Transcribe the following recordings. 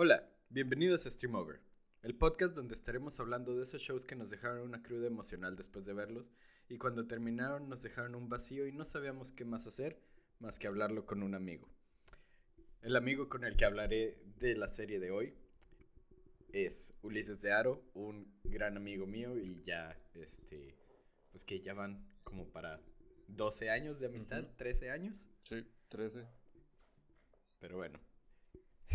Hola, bienvenidos a Stream Over, el podcast donde estaremos hablando de esos shows que nos dejaron una cruda emocional después de verlos y cuando terminaron nos dejaron un vacío y no sabíamos qué más hacer más que hablarlo con un amigo. El amigo con el que hablaré de la serie de hoy es Ulises de Aro, un gran amigo mío y ya, este, pues que ya van como para 12 años de amistad, 13 años. Sí, 13. Pero bueno.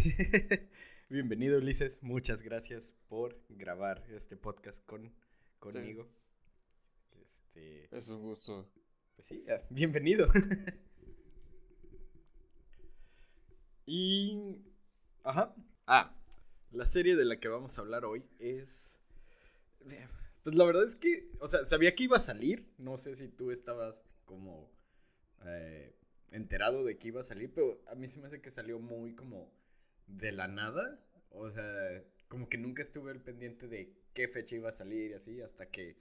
Bienvenido Ulises, muchas gracias por grabar este podcast con, conmigo. Este, es un gusto. Pues sí, ah, bienvenido. y... Ajá. Ah, la serie de la que vamos a hablar hoy es... Pues la verdad es que, o sea, sabía que iba a salir, no sé si tú estabas como eh, enterado de que iba a salir, pero a mí se me hace que salió muy como de la nada. O sea, como que nunca estuve al pendiente de qué fecha iba a salir y así, hasta que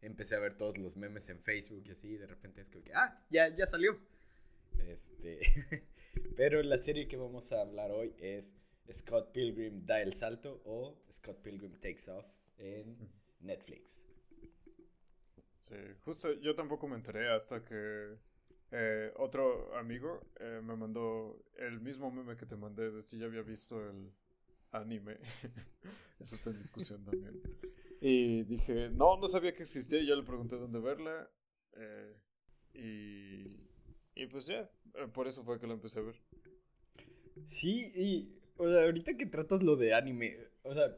empecé a ver todos los memes en Facebook y así, de repente es como que, ah, ya, ya salió. Este, pero la serie que vamos a hablar hoy es Scott Pilgrim da el salto o Scott Pilgrim takes off en Netflix. Sí, justo yo tampoco me enteré hasta que eh, otro amigo eh, me mandó el mismo meme que te mandé de si ya había visto el anime. Eso está en discusión también. Y dije, no, no sabía que existía. Y ya le pregunté dónde verla. Eh, y, y pues ya, por eso fue que lo empecé a ver. Sí, y o sea, ahorita que tratas lo de anime, o sea,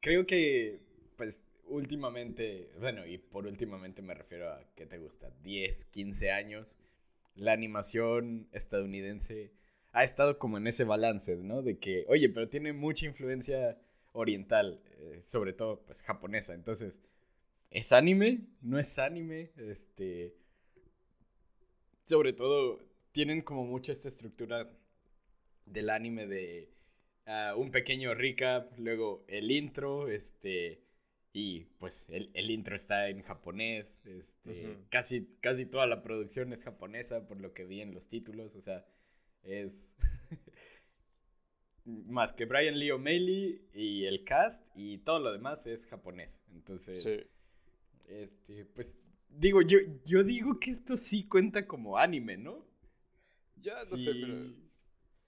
creo que, pues, últimamente, bueno, y por últimamente me refiero a, ¿qué te gusta? 10, 15 años la animación estadounidense ha estado como en ese balance, ¿no? De que, oye, pero tiene mucha influencia oriental, eh, sobre todo, pues, japonesa. Entonces, ¿es anime? ¿No es anime? Este... Sobre todo, tienen como mucha esta estructura del anime de ah, un pequeño recap, luego el intro, este y pues el, intro está en japonés, este, casi, casi toda la producción es japonesa por lo que vi en los títulos, o sea, es más que Brian Lee O'Malley y el cast y todo lo demás es japonés, entonces, este, pues digo, yo, yo digo que esto sí cuenta como anime, ¿no? Ya, no sé, pero...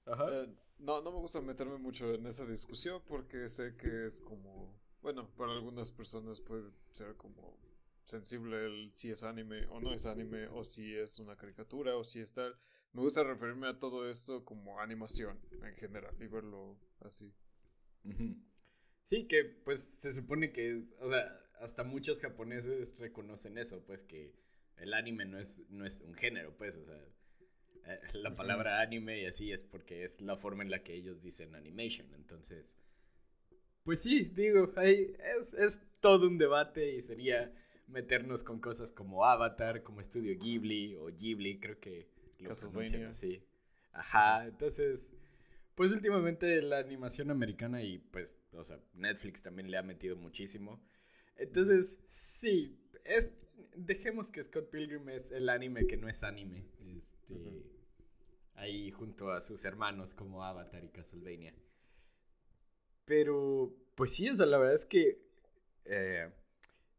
Ajá. Eh, no, no me gusta meterme mucho en esa discusión porque sé que es como bueno, para algunas personas puede ser como sensible el si es anime o no es anime, o si es una caricatura, o si es tal. Me gusta referirme a todo esto como animación en general y verlo así. Sí, que pues se supone que es, o sea, hasta muchos japoneses reconocen eso, pues que el anime no es, no es un género, pues, o sea, eh, la palabra anime y así es porque es la forma en la que ellos dicen animation, entonces pues sí, digo, es, es todo un debate y sería meternos con cosas como Avatar, como Estudio Ghibli o Ghibli, creo que lo pronuncian así. Ajá, entonces, pues últimamente la animación americana y pues, o sea, Netflix también le ha metido muchísimo. Entonces, sí, es, dejemos que Scott Pilgrim es el anime que no es anime. Este, Ahí junto a sus hermanos como Avatar y Castlevania. Pero, pues sí, la verdad es que eh,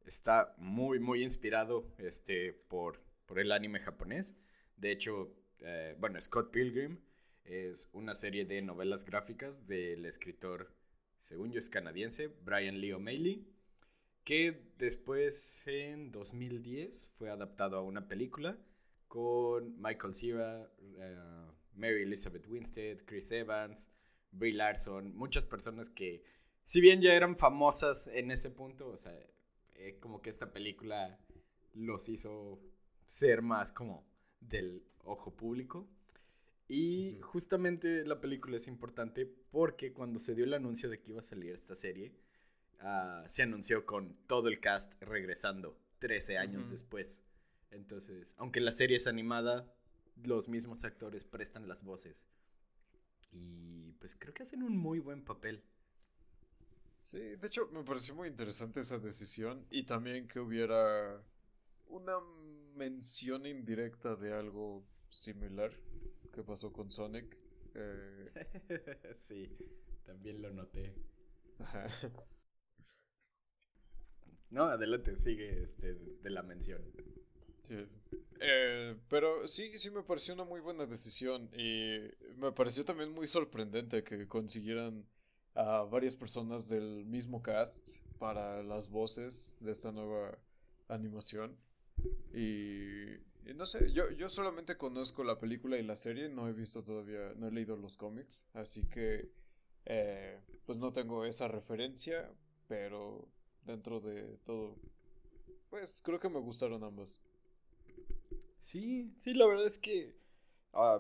está muy, muy inspirado este, por, por el anime japonés. De hecho, eh, bueno, Scott Pilgrim es una serie de novelas gráficas del escritor, según yo es canadiense, Brian Lee O'Malley, que después en 2010 fue adaptado a una película con Michael Cera, eh, Mary Elizabeth Winstead, Chris Evans, Brie Larson, muchas personas que, si bien ya eran famosas en ese punto, o sea, eh, como que esta película los hizo ser más como del ojo público. Y justamente la película es importante porque cuando se dio el anuncio de que iba a salir esta serie, ah, se anunció con todo el cast regresando 13 años después. Entonces, aunque la serie es animada, los mismos actores prestan las voces. Y pues creo que hacen un muy buen papel. Sí, de hecho me pareció muy interesante esa decisión y también que hubiera una mención indirecta de algo similar que pasó con Sonic. Eh, sí. también lo noté. No, adelante, sigue este, de la mención. Eh, pero sí, sí me pareció una muy buena decisión y me pareció también muy sorprendente que consiguieran a varias personas del mismo cast para las voces de esta nueva animación. Y, no sé, yo, yo solamente conozco la película y la serie, no he visto todavía, no he leído los cómics, así que eh, pues no tengo esa referencia, pero dentro de todo, pues creo que me gustaron ambas. Sí, sí, la verdad es que, ah,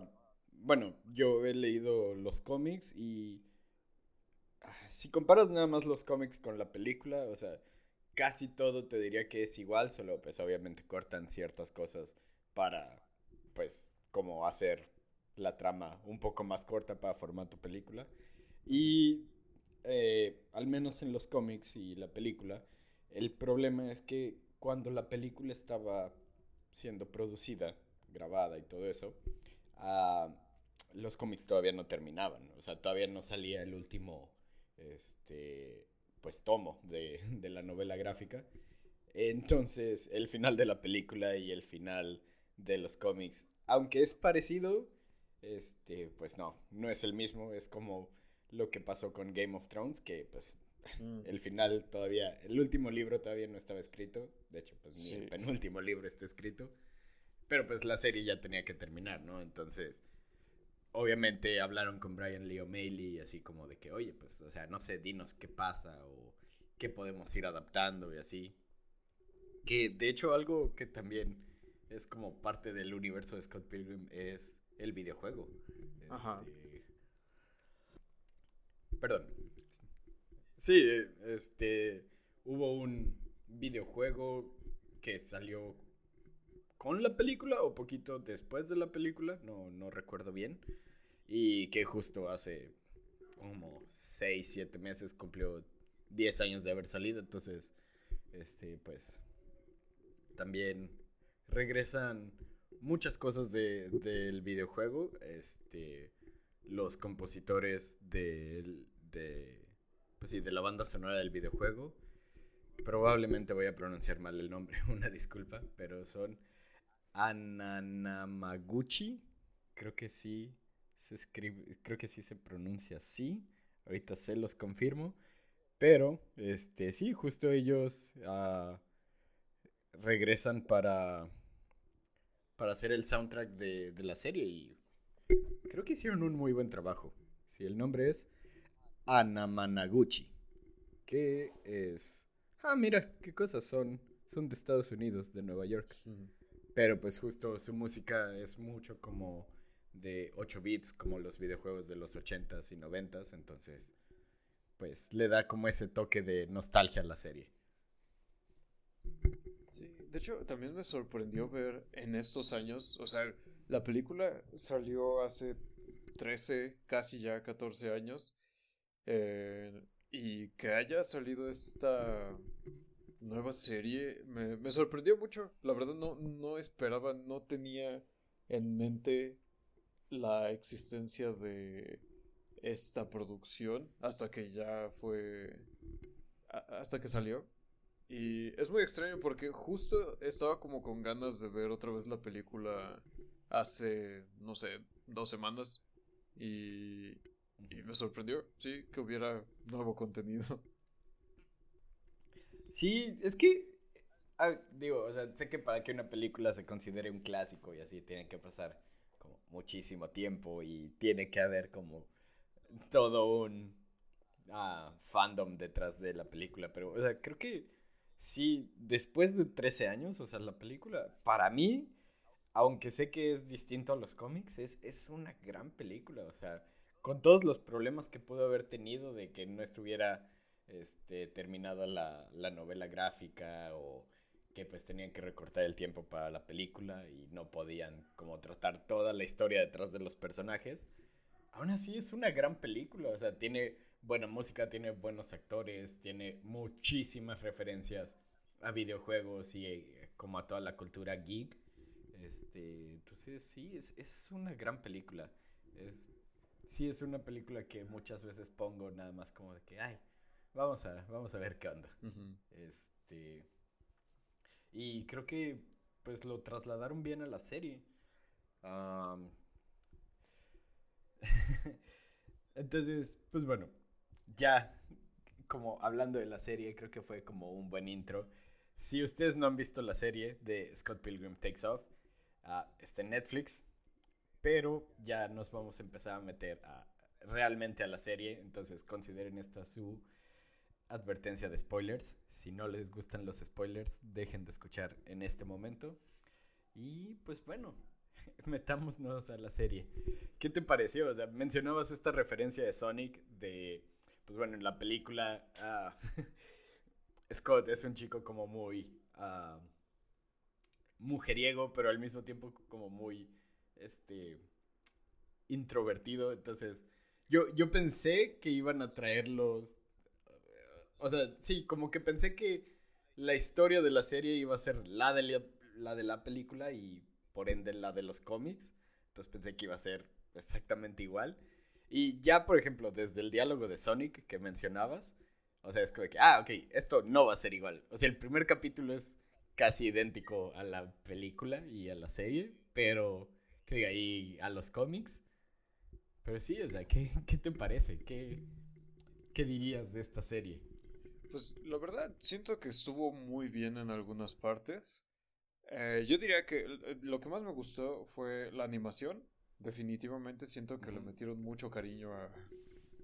bueno, yo he leído los cómics y ah, si comparas nada más los cómics con la película, o sea, casi todo te diría que es igual, solo pues obviamente cortan ciertas cosas para, pues, como hacer la trama un poco más corta para formato película. Y eh, al menos en los cómics y la película, el problema es que cuando la película estaba siendo producida, grabada y todo eso, ah, los cómics todavía no terminaban, o sea, todavía no salía el último, este, pues tomo de, de la novela gráfica. Entonces, el final de la película y el final de los cómics, aunque es parecido, este, pues no, no es el mismo, es como lo que pasó con Game of Thrones, que pues mm. el final todavía, el último libro todavía no estaba escrito, de hecho pues ni el penúltimo libro está escrito, pero pues la serie ya tenía que terminar, ¿no? Entonces, obviamente hablaron con Brian Lee O'Malley así como de que, oye, pues, o sea, no sé, dinos qué pasa o qué podemos ir adaptando y así. Que de hecho algo que también es como parte del universo de Scott Pilgrim es el videojuego. Ajá. Este, perdón. Sí, este, hubo un videojuego que salió con la película o poquito después de la película, no, no recuerdo bien, y que justo hace como 6, 7 meses cumplió 10 años de haber salido, entonces, este, pues, también regresan muchas cosas del videojuego, este, los compositores del de, pues sí, de la banda sonora del videojuego. Probablemente voy a pronunciar mal el nombre, una disculpa, pero son Ananamaguchi. Creo que sí se escribe, creo que sí se pronuncia así. Ahorita se los confirmo. Pero, este, sí, justo ellos uh, regresan para, para hacer el soundtrack de, de la serie y creo que hicieron un muy buen trabajo. Si el nombre es Anamanaguchi, que es... Ah, mira, qué cosas son. Son de Estados Unidos, de Nueva York. Pero pues justo su música es mucho como de 8 bits, como los videojuegos de los 80s y 90s, entonces pues le da como ese toque de nostalgia a la serie. Sí, de hecho también me sorprendió ver en estos años, o sea, la película salió hace 13, casi ya 14 años, eh, y que haya salido esta nueva serie me, sorprendió mucho. La verdad no, no esperaba, no tenía en mente la existencia de esta producción hasta que ya fue... hasta que salió. Y es muy extraño porque justo estaba como con ganas de ver otra vez la película hace, no sé, dos semanas. Y y me sorprendió, sí, que hubiera nuevo contenido. Sí, es que, ah, digo, o sea, sé que para que una película se considere un clásico y así tiene que pasar como muchísimo tiempo y tiene que haber como todo un ah, fandom detrás de la película, pero, o sea, creo que sí, después de 13 años, o sea, la película, para mí, aunque sé que es distinto a los cómics, es, es una gran película, o sea, con todos los problemas que pudo haber tenido de que no estuviera este, terminada la, la, novela gráfica o que pues tenían que recortar el tiempo para la película y no podían como tratar toda la historia detrás de los personajes. Aún así es una gran película, o sea, tiene buena música, tiene buenos actores, tiene muchísimas referencias a videojuegos y eh, como a toda la cultura geek. Este, entonces sí, es, es una gran película. Es sí es una película que muchas veces pongo nada más como de que, ay, vamos a, vamos a ver qué onda. Este. Y creo que pues lo trasladaron bien a la serie. Entonces, pues bueno, ya como hablando de la serie, creo que fue como un buen intro. Si ustedes no han visto la serie de Scott Pilgrim Takes Off, uh, está en Netflix, pero ya nos vamos a empezar a meter realmente a la serie, entonces consideren esta su advertencia de spoilers. Si no les gustan los spoilers, dejen de escuchar en este momento. Y pues bueno, metámonos a la serie. ¿Qué te pareció? O sea, mencionabas esta referencia de Sonic de, pues bueno, en la película ah, Scott es un chico como muy uh, mujeriego, pero al mismo tiempo como muy, este, introvertido. Entonces, yo, yo pensé que iban a traerlos, o sea, sí, como que pensé que la historia de la serie iba a ser la de la, la de la película y por ende la de los cómics. Entonces pensé que iba a ser exactamente igual. Y ya, por ejemplo, desde el diálogo de Sonic que mencionabas, o sea, es como que, ah, ok, esto no va a ser igual. O sea, el primer capítulo es casi idéntico a la película y a la serie, pero que ahí a los cómics. Pero sí, o sea, ¿qué, qué te parece? ¿Qué, ¿Qué dirías de esta serie? Pues la verdad, siento que estuvo muy bien en algunas partes. Eh, yo diría que lo que más me gustó fue la animación. Definitivamente siento que le metieron mucho cariño a,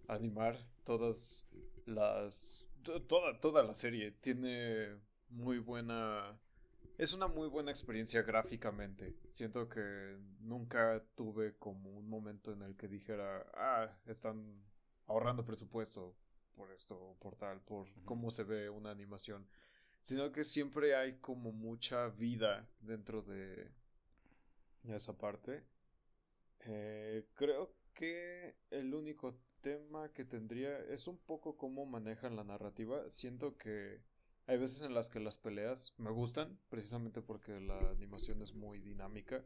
animar todas las... Toda, toda la serie tiene muy buena... Es una muy buena experiencia gráficamente. Siento que nunca tuve como un momento en el que dijera, ah, están ahorrando presupuesto por esto, por tal, por cómo se ve una animación sino que siempre hay como mucha vida dentro de esa parte. Eh, creo que el único tema que tendría es un poco cómo manejan la narrativa. Siento que hay veces en las que las peleas me gustan, precisamente porque la animación es muy dinámica,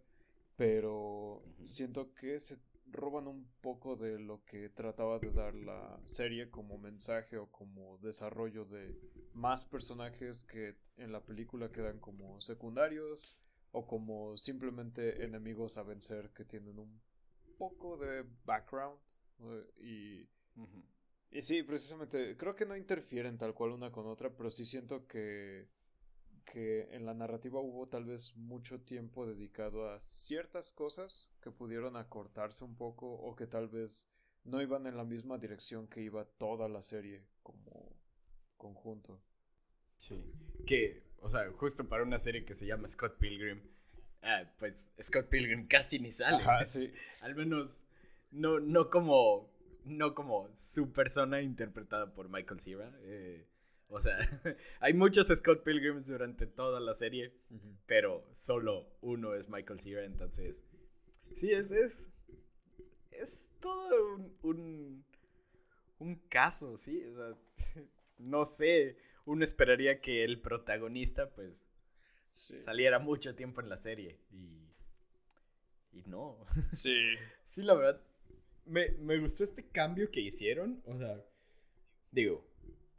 pero siento que se roban un poco de lo que trataba de dar la serie como mensaje o como desarrollo de más personajes que en la película quedan como secundarios o como simplemente enemigos a vencer que tienen un poco de background y, y sí, precisamente creo que no interfieren tal cual una con otra, pero sí siento que que en la narrativa hubo tal vez mucho tiempo dedicado a ciertas cosas que pudieron acortarse un poco o que tal vez no iban en la misma dirección que iba toda la serie como conjunto. Sí, que, o sea, justo para una serie que se llama Scott Pilgrim, ah, pues Scott Pilgrim casi ni sale. sí. Al menos no, no como no como su persona interpretada por Michael Cera. Eh, o sea, hay muchos Scott Pilgrims durante toda la serie, pero solo uno es Michael Cera, entonces... Sí, es, es, es todo un, un, caso, sí. O sea, no sé, uno esperaría que el protagonista, pues, saliera mucho tiempo en la serie y, y no. Sí. sí, la verdad, me, me gustó este cambio que hicieron, o sea, digo,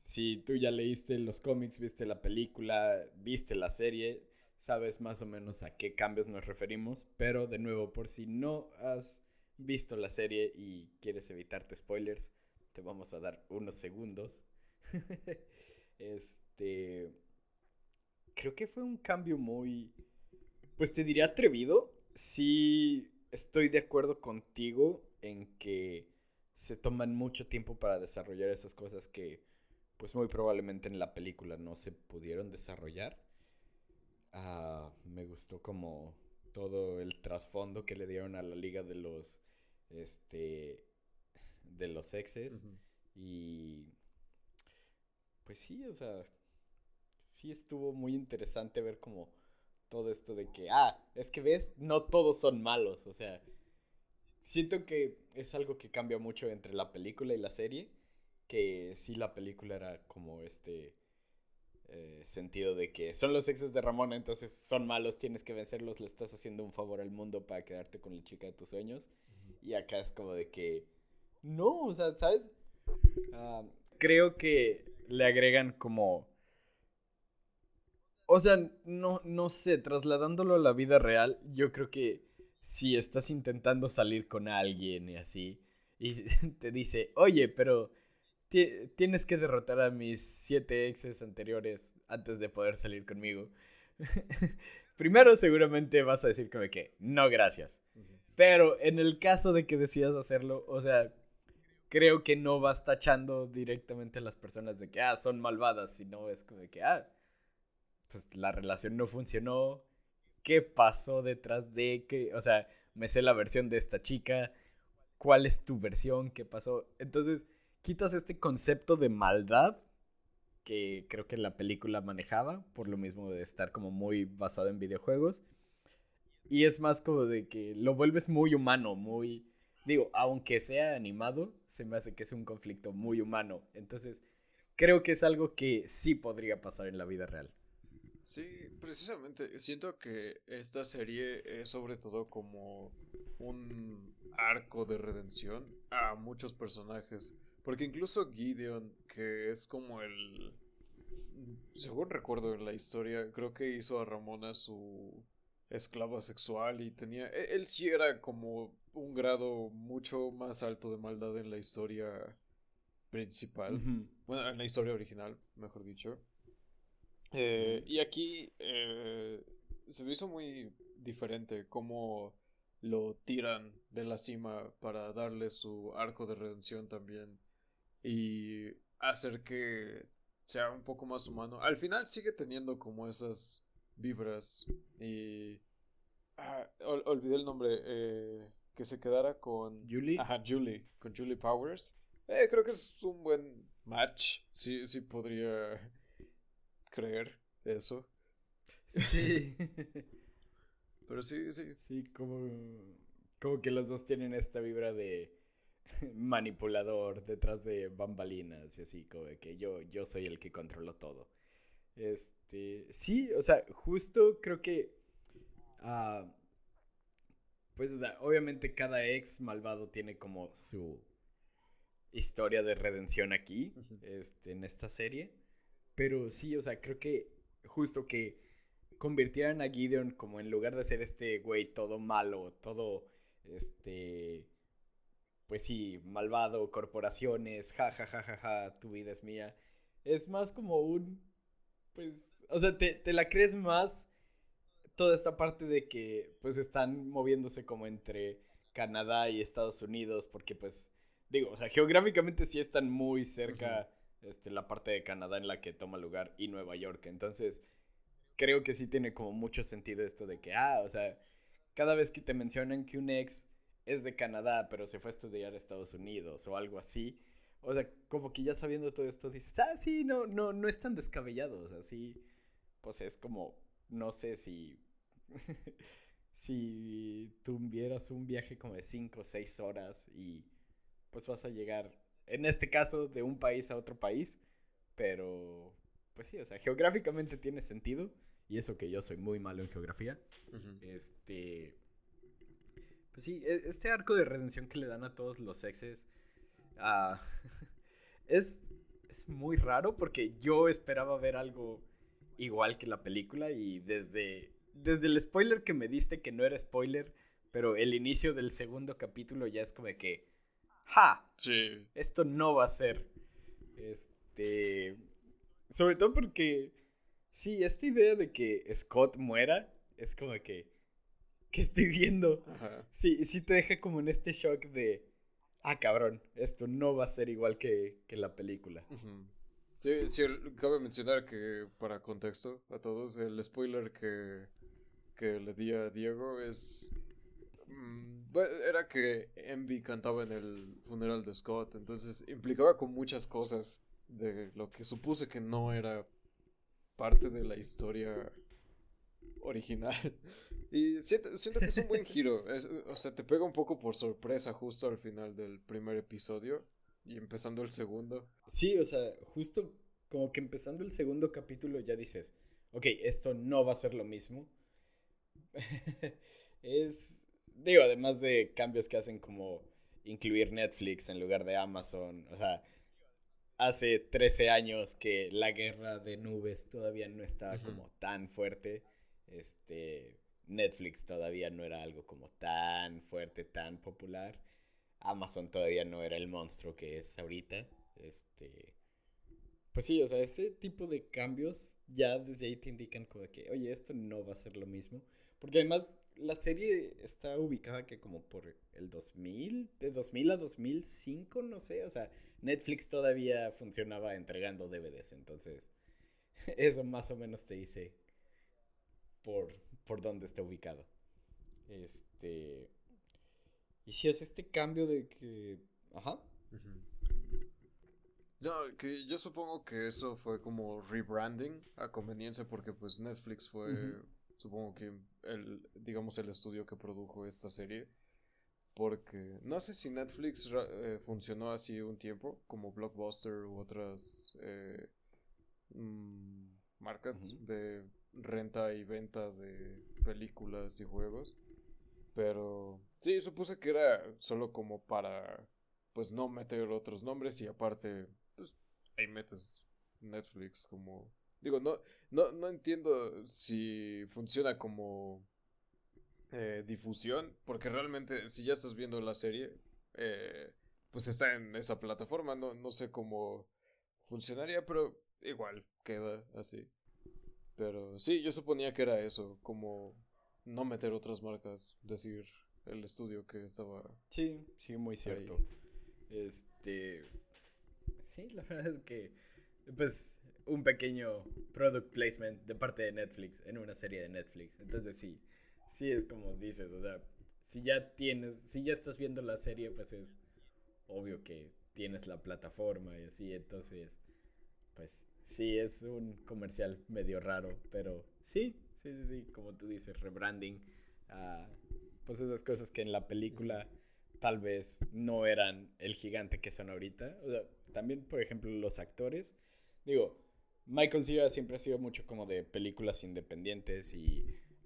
si tú ya leíste los cómics, viste la película, viste la serie, sabes más o menos a qué cambios nos referimos, pero de nuevo, por si no has visto la serie y quieres evitarte spoilers, te vamos a dar unos segundos. este creo que fue un cambio muy pues te diría atrevido. Sí estoy de acuerdo contigo en que se toman mucho tiempo para desarrollar esas cosas que pues muy probablemente en la película no se pudieron desarrollar. Ah, me gustó como todo el trasfondo que le dieron a la liga de los este de los exes y pues sí, o sea, sí estuvo muy interesante ver como todo esto de que ah, es que ves, no todos son malos, o sea, siento que es algo que cambia mucho entre la película y la serie que sí la película era como este eh, sentido de que son los exes de Ramona, entonces son malos, tienes que vencerlos, le estás haciendo un favor al mundo para quedarte con la chica de tus sueños. Y acá es como de que no, o sea, ¿sabes? Ah, creo que le agregan como... O sea, no, no sé, trasladándolo a la vida real, yo creo que si estás intentando salir con alguien y así, y te dice, oye, pero tienes que derrotar a mis siete exes anteriores antes de poder salir conmigo. Primero seguramente vas a decir como que no, gracias. Pero en el caso de que decidas hacerlo, o sea, creo que no vas tachando directamente a las personas de que, ah, son malvadas, sino es como de que, ah, pues la relación no funcionó, qué pasó detrás de que, o sea, me sé la versión de esta chica, cuál es tu versión, qué pasó. Entonces, quitas este concepto de maldad que creo que la película manejaba, por lo mismo de estar como muy basado en videojuegos. Y es más como de que lo vuelves muy humano, muy... Digo, aunque sea animado, se me hace que es un conflicto muy humano. Entonces, creo que es algo que sí podría pasar en la vida real. Sí, precisamente. Siento que esta serie es sobre todo como un arco de redención a muchos personajes. Porque incluso Gideon, que es como el... Según recuerdo en la historia, creo que hizo a Ramona su esclava sexual y tenía... E, él sí era como un grado mucho más alto de maldad en la historia principal. Bueno, en la historia original, mejor dicho. Eh, y aquí eh, se me hizo muy diferente cómo lo tiran de la cima para darle su arco de redención también y hacer que sea un poco más humano. Al final sigue teniendo como esas vibras y... Ah, olvidé el nombre. Eh, que se quedara con... Julie. Ajá, Julie. Con Julie Powers. Eh, creo que es un buen match. Sí, sí podría creer eso. Sí. Pero sí, sí. Sí, como, como que los dos tienen esta vibra de manipulador detrás de bambalinas y así, como que yo, yo soy el que controlo todo. Este, sí, o sea, justo creo que, uh, pues, o sea, obviamente cada ex malvado tiene como su historia de redención aquí, este, en esta serie, pero sí, o sea, creo que justo que convirtieran a Gideon como en lugar de ser este güey todo malo, todo, este, pues sí, malvado, corporaciones, ja, ja, ja, ja, ja, tu vida es mía. Es más como un, pues, o sea, te, te la crees más toda esta parte de que, pues, están moviéndose como entre Canadá y Estados Unidos, porque, pues, digo, o sea, geográficamente sí están muy cerca, este, la parte de Canadá en la que toma lugar y Nueva York. Entonces, creo que sí tiene como mucho sentido esto de que, ah, o sea, cada vez que te mencionan que un ex es de Canadá, pero se fue a estudiar a Estados Unidos o algo así. O sea, como que ya sabiendo todo esto dices, ah, sí, no, no, no es tan descabellado. O sea, sí, pues es como, no sé si, si tuvieras un viaje como de 5 o 6 horas y pues vas a llegar, en este caso, de un país a otro país, pero, pues sí, o sea, geográficamente tiene sentido. Y eso que yo soy muy malo en geografía. Este pues sí, e, este arco de redención que le dan a todos los exes ah, es, es muy raro porque yo esperaba ver algo igual que la película y desde, desde el spoiler que me diste, que no era spoiler, pero el inicio del segundo capítulo ya es como de que, ¡ja! Sí. Esto no va a ser. Este. Sobre todo porque. Sí, esta idea de que Scott muera es como que que estoy viendo. Sí, sí te deja como en este shock de, ah, cabrón, esto no va a ser igual que, la película. Sí, sí, cabe mencionar que para contexto a todos, el spoiler que, que le di a Diego es... Mm, era que Envy cantaba en el funeral de Scott, entonces implicaba con muchas cosas de lo que supuse que no era parte de la historia original. Y siento, siento que es un buen giro. o sea, te pega un poco por sorpresa justo al final del primer episodio y empezando el segundo. Sí, o sea, justo como que empezando el segundo capítulo ya dices, ok, esto no va a ser lo mismo. es, digo, además de cambios que hacen como incluir Netflix en lugar de Amazon. O sea, hace 13 años que la guerra de nubes todavía no estaba como tan fuerte. Este, Netflix todavía no era algo como tan fuerte, tan popular. Amazon todavía no era el monstruo que es ahorita. Este, pues sí, o sea, ese tipo de cambios ya desde ahí te indican como que, oye, esto no va a ser lo mismo. Porque además la serie está ubicada que como por el 2000, de 2000 a 2005, no sé, o sea, Netflix todavía funcionaba entregando DVDs, entonces eso más o menos te dice por, por dónde está ubicado. Este... Y si es este cambio de que... Ajá. No, que yo supongo que eso fue como rebranding a conveniencia porque pues Netflix fue, supongo que el, digamos, el estudio que produjo esta serie. Porque no sé si Netflix eh, funcionó así un tiempo, como Blockbuster u otras eh, mm, marcas de renta y venta de películas y juegos. Pero sí, supuse que era solo como para, pues no meter otros nombres y aparte ahí metes Netflix como... Digo, no, no, no entiendo si funciona como eh, difusión, porque realmente si ya estás viendo la serie, eh, pues está en esa plataforma, no, no sé cómo funcionaría, pero igual queda así. Pero sí, yo suponía que era eso, como no meter otras marcas, decir el estudio que estaba. Sí, sí, muy cierto. Este, Sí, la verdad es que, pues, un pequeño product placement de parte de Netflix en una serie de Netflix. Entonces, sí, sí es como dices, o sea, si ya tienes, si ya estás viendo la serie, pues es obvio que tienes la plataforma y así, entonces, pues, sí, es un comercial medio raro, pero sí, sí, sí, sí, como tú dices, rebranding, uh, pues esas cosas que en la película tal vez no eran el gigante que son ahorita. O sea, también, por ejemplo, los actores. Digo, Michael Cera siempre ha sido mucho como de películas independientes y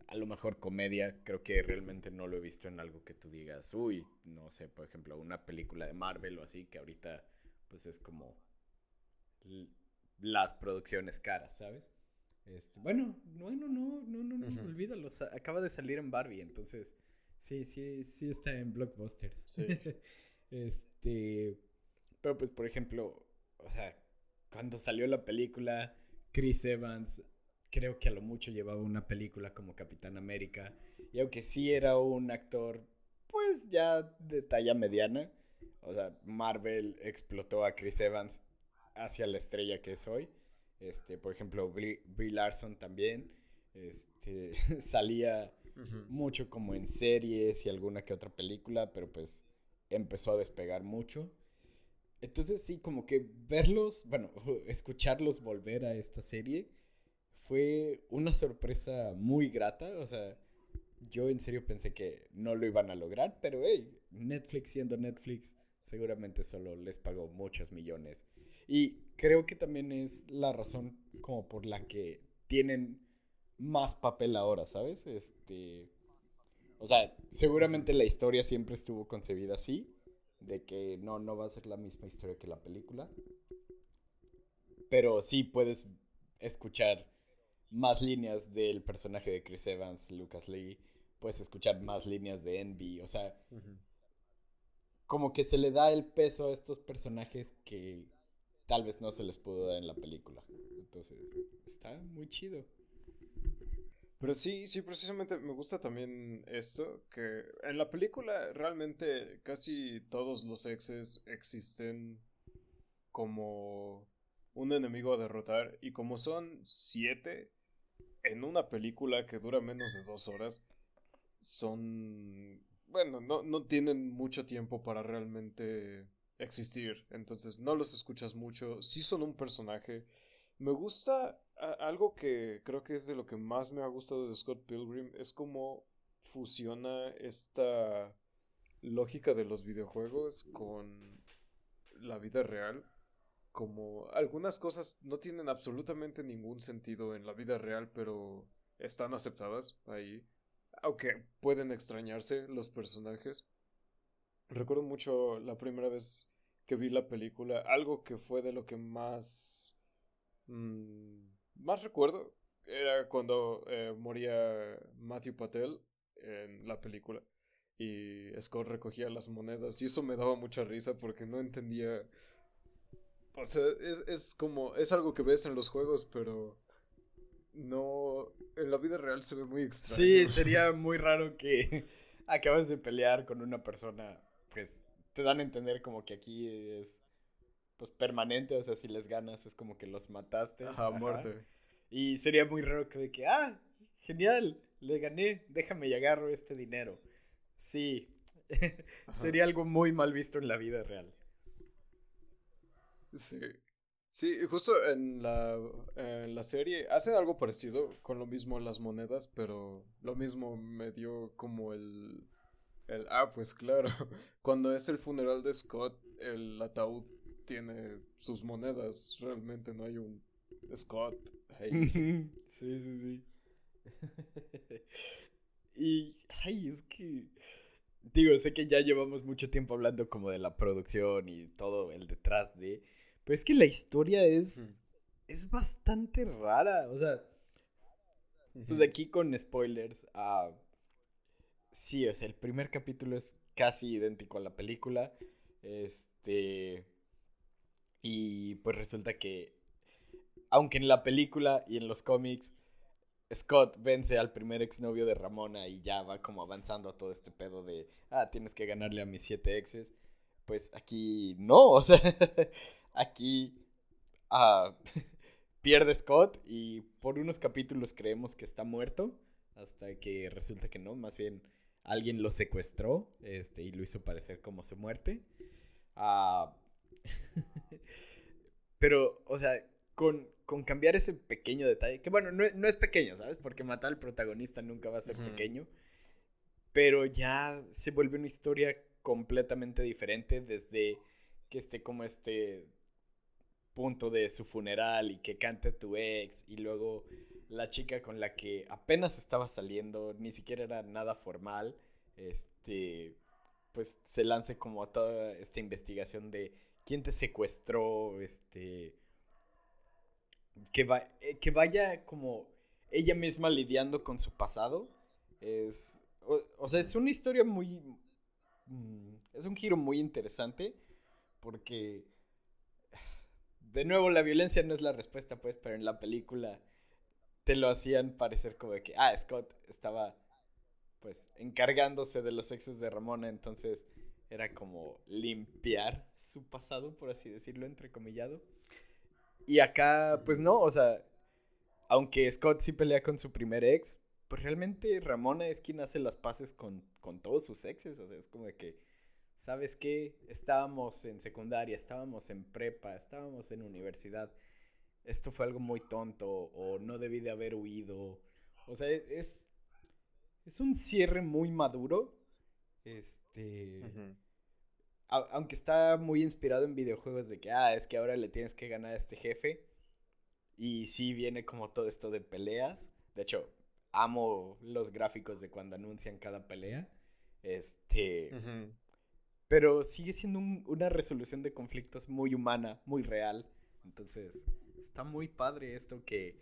a lo mejor comedia. Creo que realmente no lo he visto en algo que tú digas, uy, no sé, por ejemplo, una película de Marvel o así, que ahorita pues es como las producciones caras, ¿sabes? Este, bueno, no, no, no, no, no, no, olvídalo. acaba de salir en Barbie, entonces sí, sí, sí está en Blockbusters. Sí. este, pero pues, por ejemplo, o sea, cuando salió la película, Chris Evans creo que a lo mucho llevaba una película como Capitán América. Y aunque sí era un actor, pues ya de talla mediana. O sea, Marvel explotó a Chris Evans hacia la estrella que es hoy. Este, por ejemplo, Brie, Larson también. Este, salía mucho como en series y alguna que otra película, pero pues empezó a despegar mucho. Entonces sí, como que verlos, bueno, escucharlos volver a esta serie fue una sorpresa muy grata. O sea, yo en serio pensé que no lo iban a lograr, pero hey, Netflix siendo Netflix seguramente solo les pagó muchos millones. Y creo que también es la razón como por la que tienen más papel ahora, ¿sabes? Este, o sea, seguramente la historia siempre estuvo concebida así, de que no, no va a ser la misma historia que la película. Pero sí puedes escuchar más líneas del personaje de Chris Evans, Lucas Lee. Puedes escuchar más líneas de Envy. O sea, como que se le da el peso a estos personajes que tal vez no se les pudo dar en la película. Entonces, está muy chido. Pero sí, sí, precisamente me gusta también esto, que en la película realmente casi todos los exes existen como un enemigo a derrotar y como son siete en una película que dura menos de dos horas, son... bueno, no, no tienen mucho tiempo para realmente existir, entonces no los escuchas mucho, sí son un personaje. Me gusta algo que creo que es de lo que más me ha gustado de Scott Pilgrim es cómo fusiona esta lógica de los videojuegos con la vida real. Como algunas cosas no tienen absolutamente ningún sentido en la vida real, pero están aceptadas ahí. Aunque pueden extrañarse los personajes. recuerdo mucho la primera vez que vi la película, algo que fue de lo que más, mm, más recuerdo, era cuando eh, moría Matthew Patel en la película y Scott recogía las monedas y eso me daba mucha risa porque no entendía o sea es, es como es algo que ves en los juegos pero no en la vida real se ve muy extraño. sí sería muy raro que acabas de pelear con una persona pues te dan a entender como que aquí es pues permanente o sea si les ganas es como que los mataste. Ajá, muerte. Y sería muy raro que de que ah genial le gané déjame y agarro este dinero Sí, sería algo muy mal visto en la vida real. Sí. Sí, justo en la, en la serie hace algo parecido con lo mismo las monedas, pero lo mismo me dio como el, el... Ah, pues claro, cuando es el funeral de Scott, el ataúd tiene sus monedas, realmente no hay un Scott. sí, sí, sí. Y, ay, es que, digo, sé que ya llevamos mucho tiempo hablando como de la producción y todo el detrás de, pero es que la historia es, es bastante rara, o sea, pues aquí con spoilers, ah, sí, o sea, el primer capítulo es casi idéntico a la película, este, y pues resulta que, aunque en la película y en los cómics, Scott vence al primer exnovio de Ramona y ya va como avanzando a todo este pedo de, ah, tienes que ganarle a mis siete exes. Pues aquí no, o sea, aquí ah, pierde Scott y por unos capítulos creemos que está muerto, hasta que resulta que no, más bien alguien lo secuestró este, y lo hizo parecer como su muerte. Ah, pero, o sea, con, con cambiar ese pequeño detalle, que bueno, no, es pequeño, ¿sabes? Porque matar al protagonista nunca va a ser pequeño, pero ya se vuelve una historia completamente diferente desde que esté como este punto de su funeral y que cante tu ex y luego la chica con la que apenas estaba saliendo, ni siquiera era nada formal, este, pues se lance como a toda esta investigación de quién te secuestró, este, que, va, eh, que vaya como ella misma lidiando con su pasado. Es, o, sea, es una historia muy... Mm, es un giro muy interesante porque... De nuevo, la violencia no es la respuesta, pues, pero en la película te lo hacían parecer como de que, ah, Scott estaba, pues, encargándose de los sexos de Ramona, entonces era como limpiar su pasado, por así decirlo, entrecomillado. Y acá, pues no, o sea, aunque Scott sí pelea con su primer ex, pues realmente Ramona es quien hace las paces con, con todos sus exes. O sea, es como de que, ¿sabes qué? Estábamos en secundaria, estábamos en prepa, estábamos en universidad. Esto fue algo muy tonto o no debí de haber huido. O sea, es, es un cierre muy maduro. Este aunque está muy inspirado en videojuegos de que, ah, es que ahora le tienes que ganar a este jefe. Y sí viene como todo esto de peleas. De hecho, amo los gráficos de cuando anuncian cada pelea. Este. Pero sigue siendo una resolución de conflictos muy humana, muy real. Entonces, está muy padre esto que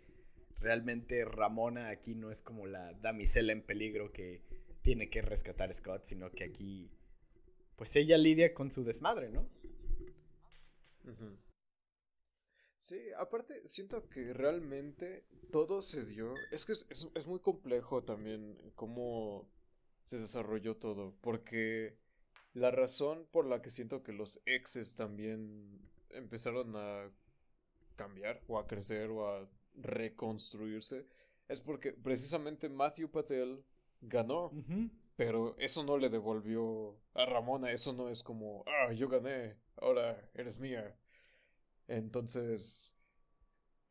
realmente Ramona aquí no es como la damisela en peligro que tiene que rescatar a Scott, sino que aquí pues ella lidia con su desmadre, ¿no? Sí, aparte siento que realmente todo se dio. Es que es, muy complejo también cómo se desarrolló todo, porque la razón por la que siento que los exes también empezaron a cambiar o a crecer o a reconstruirse es porque precisamente Matthew Patel ganó. Pero eso no le devolvió a Ramona, eso no es como, ah, yo gané, ahora eres mía. Entonces,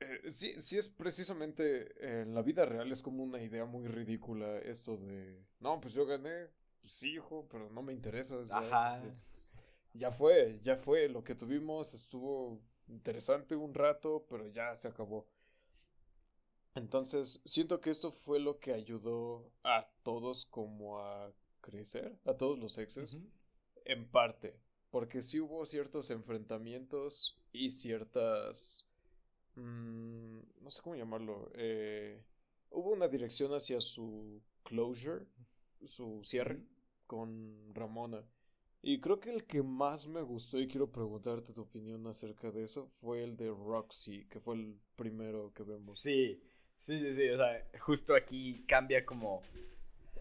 eh, sí, sí es precisamente en la vida real es como una idea muy ridícula esto de, no, pues yo gané, pues sí, hijo, pero no me interesa. Ajá. ya fue, ya fue, lo que tuvimos estuvo interesante un rato, pero ya se acabó. Entonces, siento que esto fue lo que ayudó a todos como a crecer, a todos los exes. en parte, porque sí hubo ciertos enfrentamientos y ciertas... Mm, no sé cómo llamarlo. Eh, hubo una dirección hacia su closure, su cierre con Ramona. Y creo que el que más me gustó y quiero preguntarte tu opinión acerca de eso fue el de Roxy, que fue el primero que vemos. Sí, sí, sí, sí, o sea, justo aquí cambia como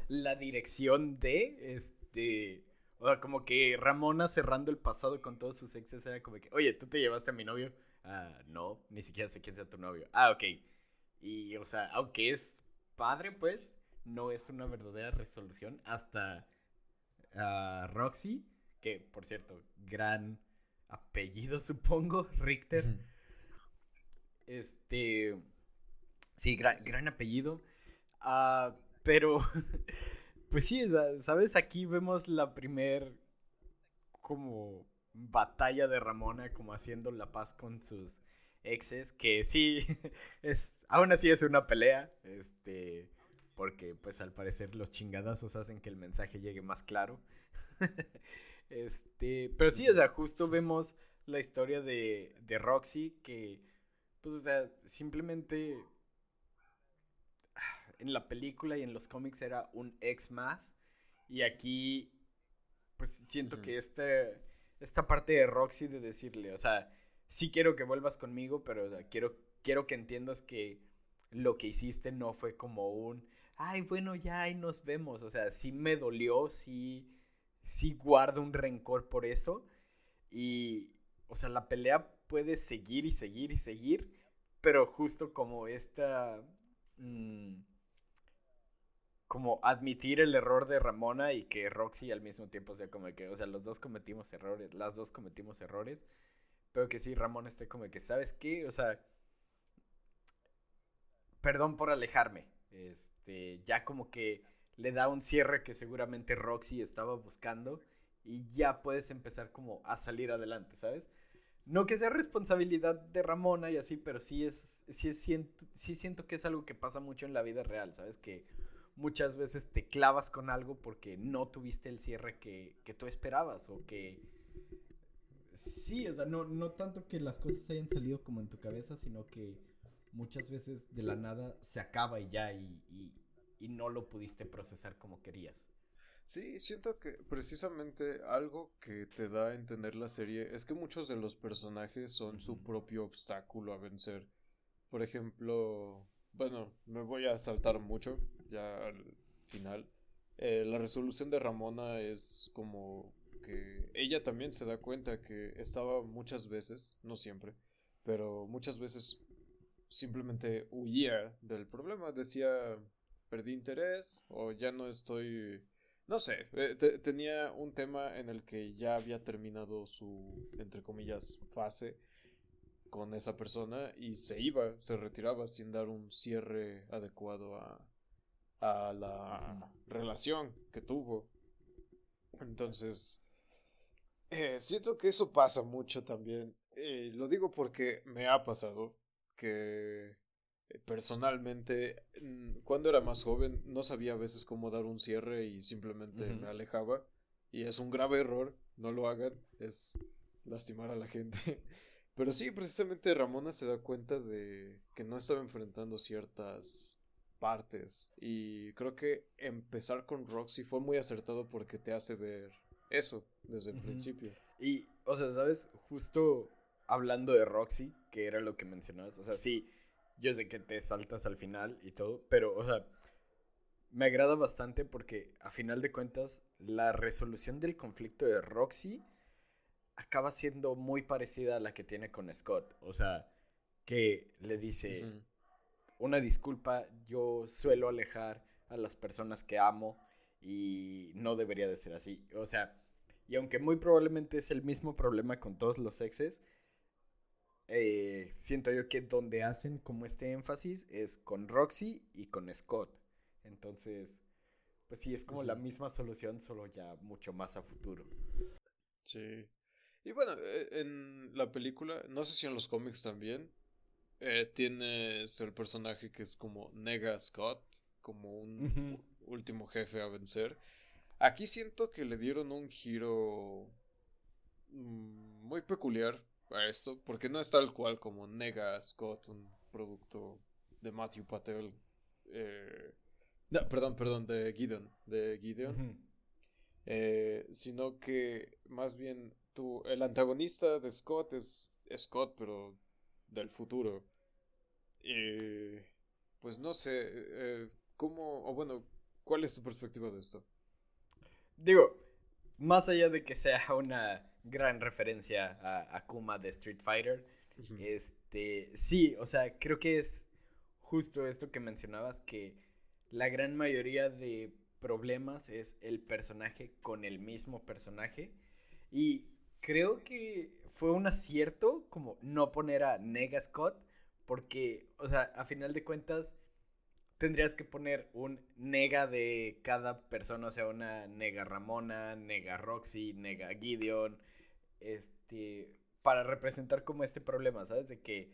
la dirección de, este, o sea, como que Ramona cerrando el pasado con todos sus exes era como que, oye, ¿tú te llevaste a mi novio? Ah, no, ni siquiera sé quién sea tu novio. Ah, ok. Y, o sea, aunque es padre, pues, no es una verdadera resolución hasta uh, Roxy que por cierto, gran apellido supongo, Richter. Este, sí, gran, apellido. Ah, pero, pues sí, ¿sabes? Aquí vemos la primer como batalla de Ramona, como haciendo la paz con sus exes, que sí, es, aún así es una pelea, este, porque pues al parecer los chingadazos hacen que el mensaje llegue más claro. Este, pero sí, o sea, justo vemos la historia de, de Roxy que, pues, o sea, simplemente en la película y en los cómics era un ex más. Y aquí, pues siento que este, esta parte de Roxy de decirle, o sea, sí quiero que vuelvas conmigo, pero o sea, quiero, quiero que entiendas que lo que hiciste no fue como un, ay, bueno, ya ahí nos vemos. O sea, sí me dolió, sí sí guardo un rencor por eso. Y, o sea, la pelea puede seguir y seguir y seguir, pero justo como esta... Mm, como admitir el error de Ramona y que Roxy al mismo tiempo sea como que, o sea, los dos cometimos errores, las dos cometimos errores, pero que sí, Ramona esté como que, ¿sabes qué? O sea, perdón por alejarme, este, ya como que le da un cierre que seguramente Roxy estaba buscando y ya puedes empezar como a salir adelante, ¿sabes? No que sea responsabilidad de Ramona y así, pero sí es, sí siento, sí siento que es algo que pasa mucho en la vida real, ¿sabes? Que muchas veces te clavas con algo porque no tuviste el cierre que, que tú esperabas o que... Sí, o sea, no, no tanto que las cosas hayan salido como en tu cabeza, sino que muchas veces de la nada se acaba y ya y, y no lo pudiste procesar como querías. Sí, siento que precisamente algo que te da a entender la serie es que muchos de los personajes son su propio obstáculo a vencer. Por ejemplo, bueno, me voy a saltar mucho ya al final. Eh, la resolución de Ramona es como que ella también se da cuenta que estaba muchas veces, no siempre, pero muchas veces simplemente huía del problema. Decía, perdí interés o ya no estoy... No sé, eh, tenía un tema en el que ya había terminado su, entre comillas, fase con esa persona y se iba, se retiraba sin dar un cierre adecuado a, a la relación que tuvo. Entonces, eh, siento que eso pasa mucho también. Eh, lo digo porque me ha pasado que personalmente, mm, cuando era más joven, no sabía a veces cómo dar un cierre y simplemente me alejaba. Y es un grave error, no lo hagan, es lastimar a la gente. Pero sí, precisamente Ramona se da cuenta de que no estaba enfrentando ciertas partes. Y creo que empezar con Roxy fue muy acertado porque te hace ver eso desde el principio. Y, o sea, ¿sabes? Justo hablando de Roxy, que era lo que mencionabas, o sea, sí yo sé que te saltas al final y todo, pero, o sea, me agrada bastante porque a final de cuentas la resolución del conflicto de Roxy acaba siendo muy parecida a la que tiene con Scott. O sea, que le dice, una disculpa, yo suelo alejar a las personas que amo y no debería de ser así. O sea, y aunque muy probablemente es el mismo problema con todos los exes, eh, siento yo que donde hacen como este énfasis es con Roxy y con Scott. Entonces, pues sí, es como la misma solución, solo ya mucho más a futuro. Sí. Y bueno, eh, en la película, no sé si en los cómics también, eh, tienes el personaje que es como Nega Scott, como un último jefe a vencer. Aquí siento que le dieron un giro mm, muy peculiar a esto, porque no es tal cual como Nega Scott, un producto de Matthew Patel. Eh, no, perdón, perdón, de Gideon. De Gideon. Eh, sino que más bien tu, el antagonista de Scott es Scott, pero del futuro. Y pues no sé, eh, ¿cómo, o bueno, cuál es tu perspectiva de esto? Digo, más allá de que sea una gran referencia a Akuma de Street Fighter, este, sí, o sea, creo que es justo esto que mencionabas, que la gran mayoría de problemas es el personaje con el mismo personaje. Y creo que fue un acierto como no poner a Nega Scott, porque, o sea, a final de cuentas, tendrías que poner un nega de cada persona, o sea, una nega Ramona, nega Roxy, nega Gideon, este, para representar como este problema, ¿sabes? De que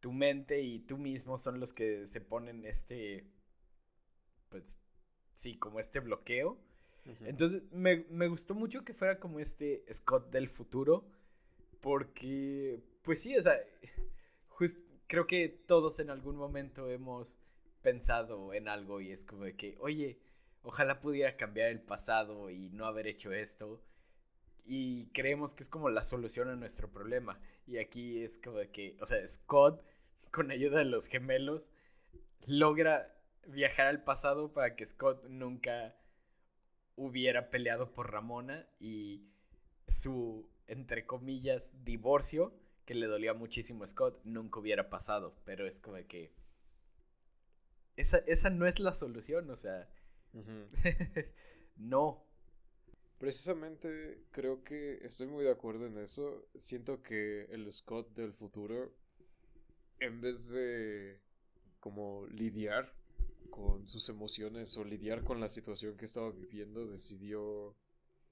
tu mente y tú mismo son los que se ponen este, pues, sí, como este bloqueo. Entonces, me, gustó mucho que fuera como este Scott del futuro, porque, pues sí, o sea, creo que todos en algún momento hemos pensado en algo y es como de que, oye, ojalá pudiera cambiar el pasado y no haber hecho esto. Y creemos que es como la solución a nuestro problema. Y aquí es como de que, o sea, Scott, con ayuda de los gemelos, logra viajar al pasado para que Scott nunca hubiera peleado por Ramona y su, entre comillas, divorcio, que le dolía muchísimo a Scott, nunca hubiera pasado. Pero es como que esa, esa no es la solución, o sea. no. Precisamente creo que estoy muy de acuerdo en eso. Siento que el Scott del futuro, en vez de como lidiar con sus emociones o lidiar con la situación que estaba viviendo, decidió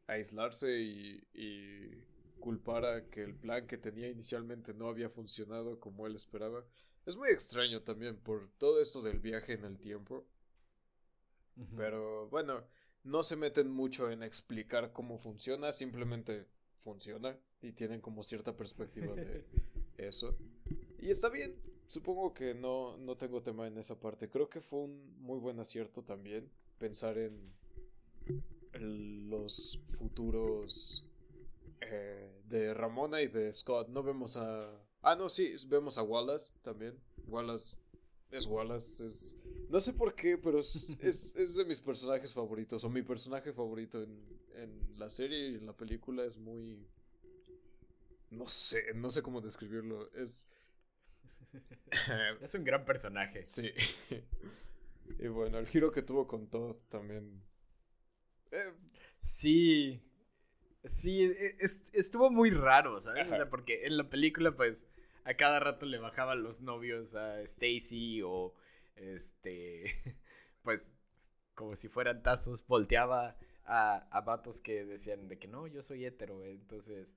aislarse y, y culpar a que el plan que tenía inicialmente no había funcionado como él esperaba. Es muy extraño también por todo esto del viaje en el tiempo. Pero bueno, no se meten mucho en explicar cómo funciona, simplemente funciona y tienen como cierta perspectiva de eso. Y está bien, supongo que no, no tengo tema en esa parte. Creo que fue un muy buen acierto también pensar en, los futuros eh, de Ramona y de Scott. No vemos a Ah, no, sí, vemos a Wallace también. Wallace es Wallace, es... No sé por qué, pero es, es, de mis personajes favoritos, o mi personaje favorito en, en la serie y en la película es muy... No sé, no sé cómo describirlo. Es... es un gran personaje. Sí. y bueno, el giro que tuvo con Todd también... Eh, sí, Sí, e, estuvo muy raro, ¿sabes? O sea, porque en la película, pues, a cada rato le bajaban los novios a Stacy o, este, pues, como si fueran tazos, volteaba a, a vatos que decían de que no, yo soy hetero, entonces...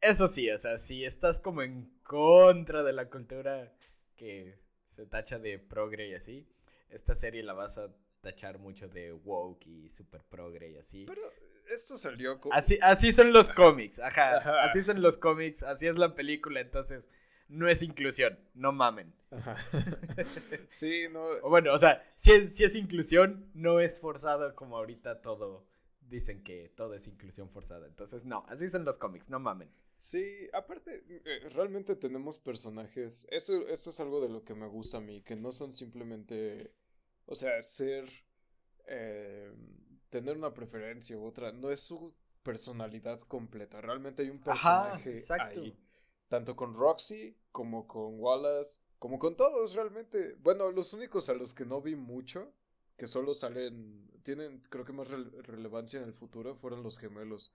Eso sí, o sea, si estás como en contra de la cultura que se tacha de progre y así, esta serie la vas a tachar mucho de woke y super progre y así. Pero esto salió como... Así, así son los cómics, ajá, Así son los cómics, así es la película, entonces no es inclusión, no mamen. Ajá. sí, no. bueno, o sea, si es, si es inclusión, no es forzado como ahorita todo. Dicen que todo es inclusión forzada. Entonces, no, así son los cómics, no mamen. Sí, aparte, eh, realmente tenemos personajes. Esto, esto es algo de lo que me gusta a mí, que no son simplemente. O sea, ser. Eh, tener una preferencia u otra, no es su personalidad completa. Realmente hay un personaje ahí. Tanto con Roxy, como con Wallace, como con todos realmente. Bueno, los únicos a los que no vi mucho, que solo salen, tienen creo que más relevancia en el futuro, fueron los gemelos.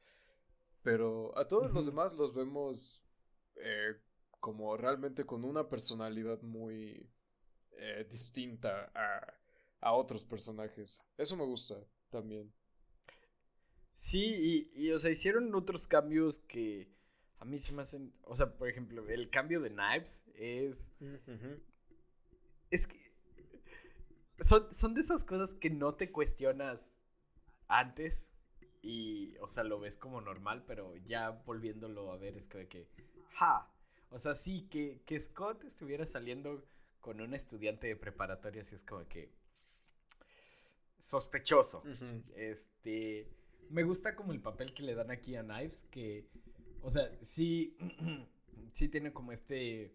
Pero a todos los demás los vemos eh, como realmente con una personalidad muy eh, distinta a, a otros personajes. Eso me gusta también. Sí, y, o sea, hicieron otros cambios que a mí se me hacen, o sea, por ejemplo, el cambio de Knives es... Es que... Son, son de esas cosas que no te cuestionas antes y, o sea, lo ves como normal, pero ya volviéndolo a ver es como que, ja, o sea, sí, que, que Scott estuviera saliendo con un estudiante de preparatoria, así es como que sospechoso. Este, me gusta como el papel que le dan aquí a Knives, que, o sea, sí, sí tiene como este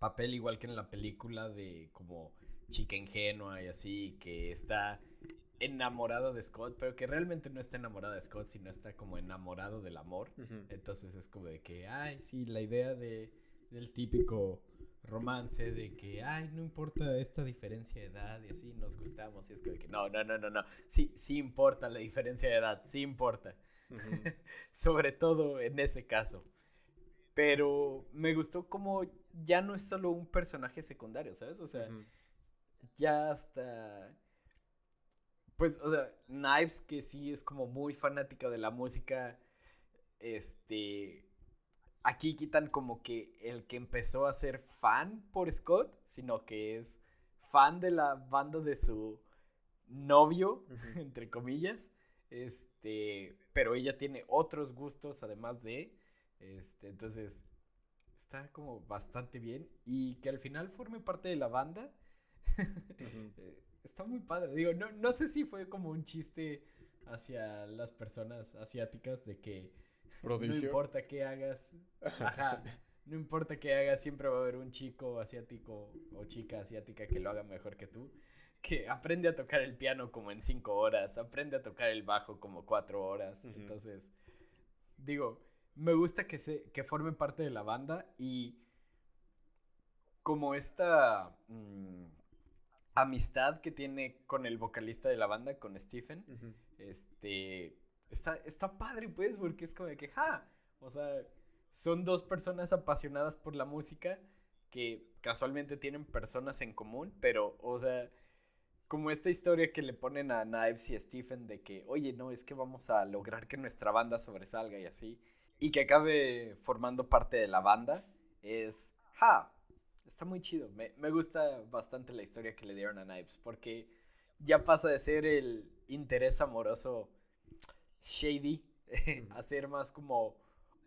papel igual que en la película de como chica ingenua y así, que está enamorado de Scott, pero que realmente no está enamorada de Scott, sino está como enamorado del amor. Entonces es como de que, ay, sí, la idea de, del típico romance de que, ay, no importa esta diferencia de edad y así nos gustamos. Y es que, no, no, no, no, no. Sí, sí importa la diferencia de edad, sí importa. Sobre todo en ese caso. Pero me gustó como ya no es solo un personaje secundario, ¿sabes? O sea, ya hasta pues, o sea, Knives, que sí es como muy fanática de la música, este, aquí quitan como que el que empezó a ser fan por Scott, sino que es fan de la banda de su novio, entre comillas, este, pero ella tiene otros gustos además de, este, entonces, está como bastante bien y que al final forme parte de la banda. Eh, está muy padre. Digo, no, no sé si fue como un chiste hacia las personas asiáticas de que no importa qué hagas. Ajá. No importa qué hagas, siempre va a haber un chico asiático o chica asiática que lo haga mejor que tú. Que aprende a tocar el piano como en cinco horas, aprende a tocar el bajo como cuatro horas. Entonces, digo, me gusta que, se, que formen parte de la banda y como esta... Mm, amistad que tiene con el vocalista de la banda, con Stephen, este, está, está padre, pues, porque es como de que, ja, o sea, son dos personas apasionadas por la música que casualmente tienen personas en común, pero, o sea, como esta historia que le ponen a Knives y a Stephen de que, oye, no, es que vamos a lograr que nuestra banda sobresalga y así, y que acabe formando parte de la banda, es, ja, está muy chido. Me, me, gusta bastante la historia que le dieron a Knives, porque ya pasa de ser el interés amoroso shady a ser más como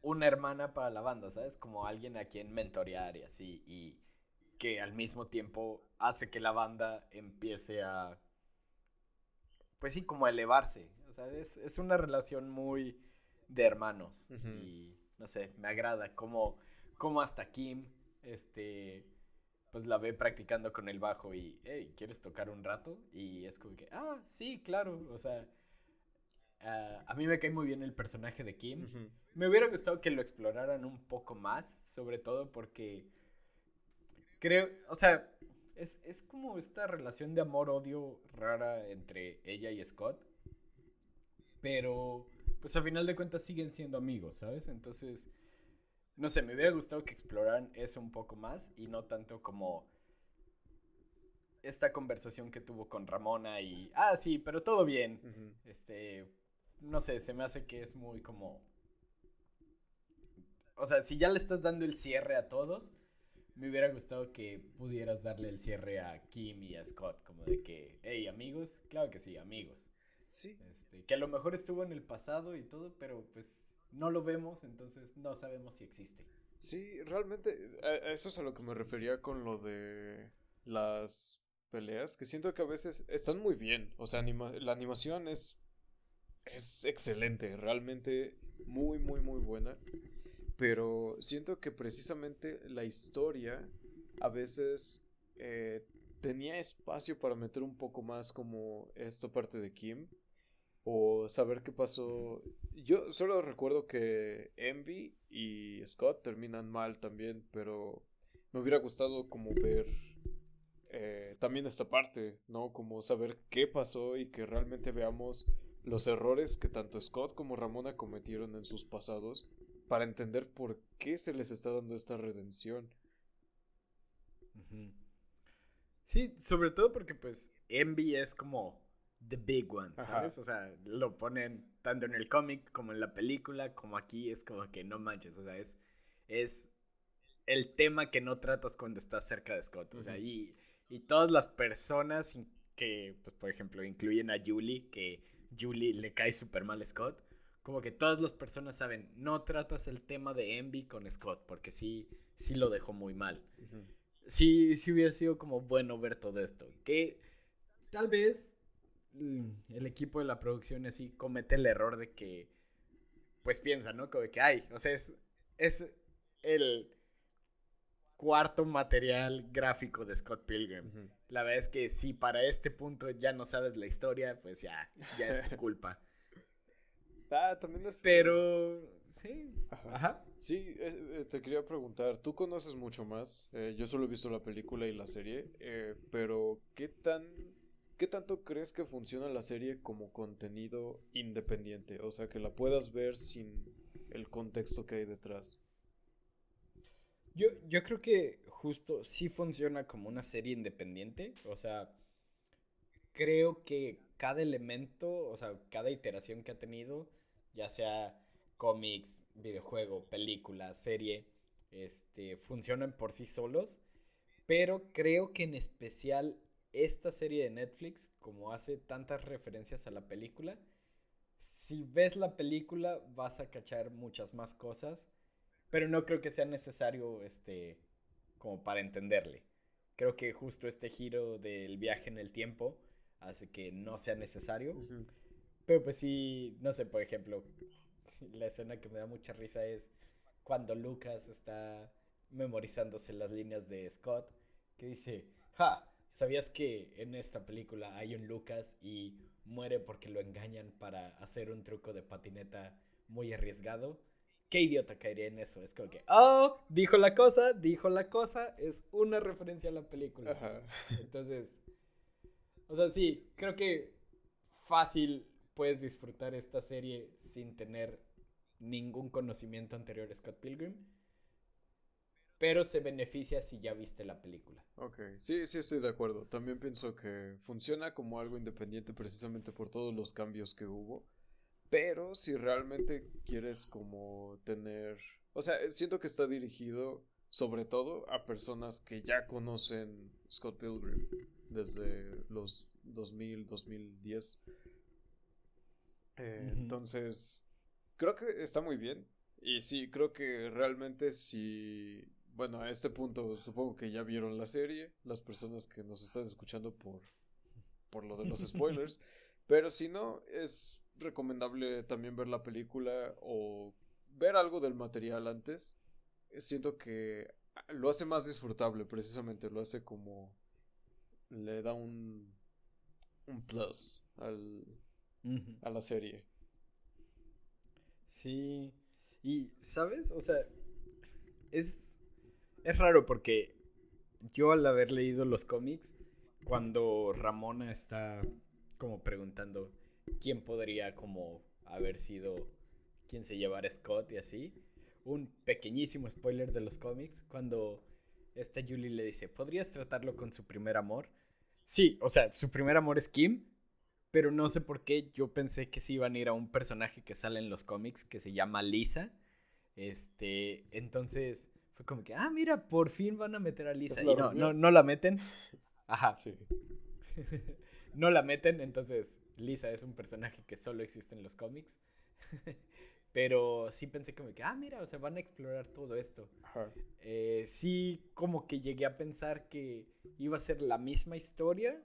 una hermana para la banda, ¿sabes? Como alguien a quien mentorear y así, y que al mismo tiempo hace que la banda empiece a, pues sí, como a elevarse. O sea, es, es una relación muy de hermanos y no sé, me agrada como, como hasta Kim, este, pues la ve practicando con el bajo y, hey, ¿quieres tocar un rato? Y es como que, ah, sí, claro, o sea, ah, a mí me cae muy bien el personaje de Kim. Me hubiera gustado que lo exploraran un poco más, sobre todo porque creo, o sea, es, es como esta relación de amor-odio rara entre ella y Scott, pero pues a final de cuentas siguen siendo amigos, ¿sabes? Entonces no sé, me hubiera gustado que exploraran eso un poco más y no tanto como esta conversación que tuvo con Ramona y, ah, sí, pero todo bien. Este, no sé, se me hace que es muy como... O sea, si ya le estás dando el cierre a todos, me hubiera gustado que pudieras darle el cierre a Kim y a Scott, como de que, hey, amigos, claro que sí, amigos. Sí. Este, que a lo mejor estuvo en el pasado y todo, pero pues no lo vemos, entonces no sabemos si existe. Sí, realmente, eso es a lo que me refería con lo de las peleas, que siento que a veces están muy bien, o sea, la animación es, es excelente, realmente muy, muy, muy buena, pero siento que precisamente la historia a veces eh, tenía espacio para meter un poco más como esta parte de Kim o saber qué pasó. Yo solo recuerdo que Envy y Scott terminan mal también, pero me hubiera gustado como ver eh, también esta parte, ¿no? Como saber qué pasó y que realmente veamos los errores que tanto Scott como Ramona cometieron en sus pasados para entender por qué se les está dando esta redención. Sí, sobre todo porque pues Envy es como the big one, ¿sabes? O sea, lo ponen tanto en el cómic como en la película, como aquí, es como que no manches, o sea, es, es el tema que no tratas cuando estás cerca de Scott, o sea, y, y todas las personas que, pues, por ejemplo, incluyen a Julie, que Julie le cae súper mal a Scott, como que todas las personas saben, no tratas el tema de Envy con Scott, porque sí, sí lo dejó muy mal. Sí, sí hubiera sido como bueno ver todo esto. Que tal vez el equipo de la producción así comete el error de que, pues piensa, ¿no? Como que, ay, o sea, es, es el cuarto material gráfico de Scott Pilgrim. La verdad es que si para este punto ya no sabes la historia, pues ya, ya es tu culpa. Ah, también es... Pero, sí. Ajá. Sí, eh, te quería preguntar, tú conoces mucho más, eh, yo solo he visto la película y la serie, eh, pero ¿qué tan... ¿Qué tanto crees que funciona la serie como contenido independiente? O sea, que la puedas ver sin el contexto que hay detrás. Yo, yo creo que justo sí funciona como una serie independiente. O sea, creo que cada elemento, o sea, cada iteración que ha tenido, ya sea cómics, videojuego, película, serie, este, funcionan por sí solos. Pero creo que en especial esta serie de Netflix, como hace tantas referencias a la película, si ves la película vas a cachar muchas más cosas pero no creo que sea necesario, este, como para entenderle. Creo que justo este giro del viaje en el tiempo hace que no sea necesario. Pero pues sí, no sé, por ejemplo, la escena que me da mucha risa es cuando Lucas está memorizándose las líneas de Scott, que dice, ja, ¿sabías que en esta película hay un Lucas y muere porque lo engañan para hacer un truco de patineta muy arriesgado? ¿Qué idiota caería en eso? Es como que, oh, dijo la cosa, dijo la cosa, es una referencia a la película. Entonces, o sea, sí, creo que fácil puedes disfrutar esta serie sin tener ningún conocimiento anterior de Scott Pilgrim. Pero se beneficia si ya viste la película. Ok, sí, sí estoy de acuerdo. También pienso que funciona como algo independiente precisamente por todos los cambios que hubo. Pero si realmente quieres como tener... O sea, siento que está dirigido sobre todo a personas que ya conocen Scott Pilgrim desde los 2000, 2010. Eh, entonces, creo que está muy bien. Y sí, creo que realmente si... Bueno, a este punto supongo que ya vieron la serie, las personas que nos están escuchando por, por lo de los spoilers. pero si no, es recomendable también ver la película o ver algo del material antes. Siento que lo hace más disfrutable, precisamente, lo hace como le da un un plus al, a la serie. Sí. Y, ¿sabes? O sea, es, es raro porque yo al haber leído los cómics, cuando Ramona está como preguntando, quién podría como haber sido quien se llevara Scott y así. Un pequeñísimo spoiler de los cómics, cuando esta Julie le dice, ¿podrías tratarlo con su primer amor? Sí, o sea, su primer amor es Kim, pero no sé por qué yo pensé que se iban a ir a un personaje que sale en los cómics que se llama Lisa. Este, entonces fue como que, ah, mira, por fin van a meter a Lisa. Y no, no, no la meten. Ajá. Sí. no la meten, entonces Lisa es un personaje que solo existe en los cómics. Pero sí pensé como que, ah, mira, o sea, van a explorar todo esto. Eh, sí, como que llegué a pensar que iba a ser la misma historia,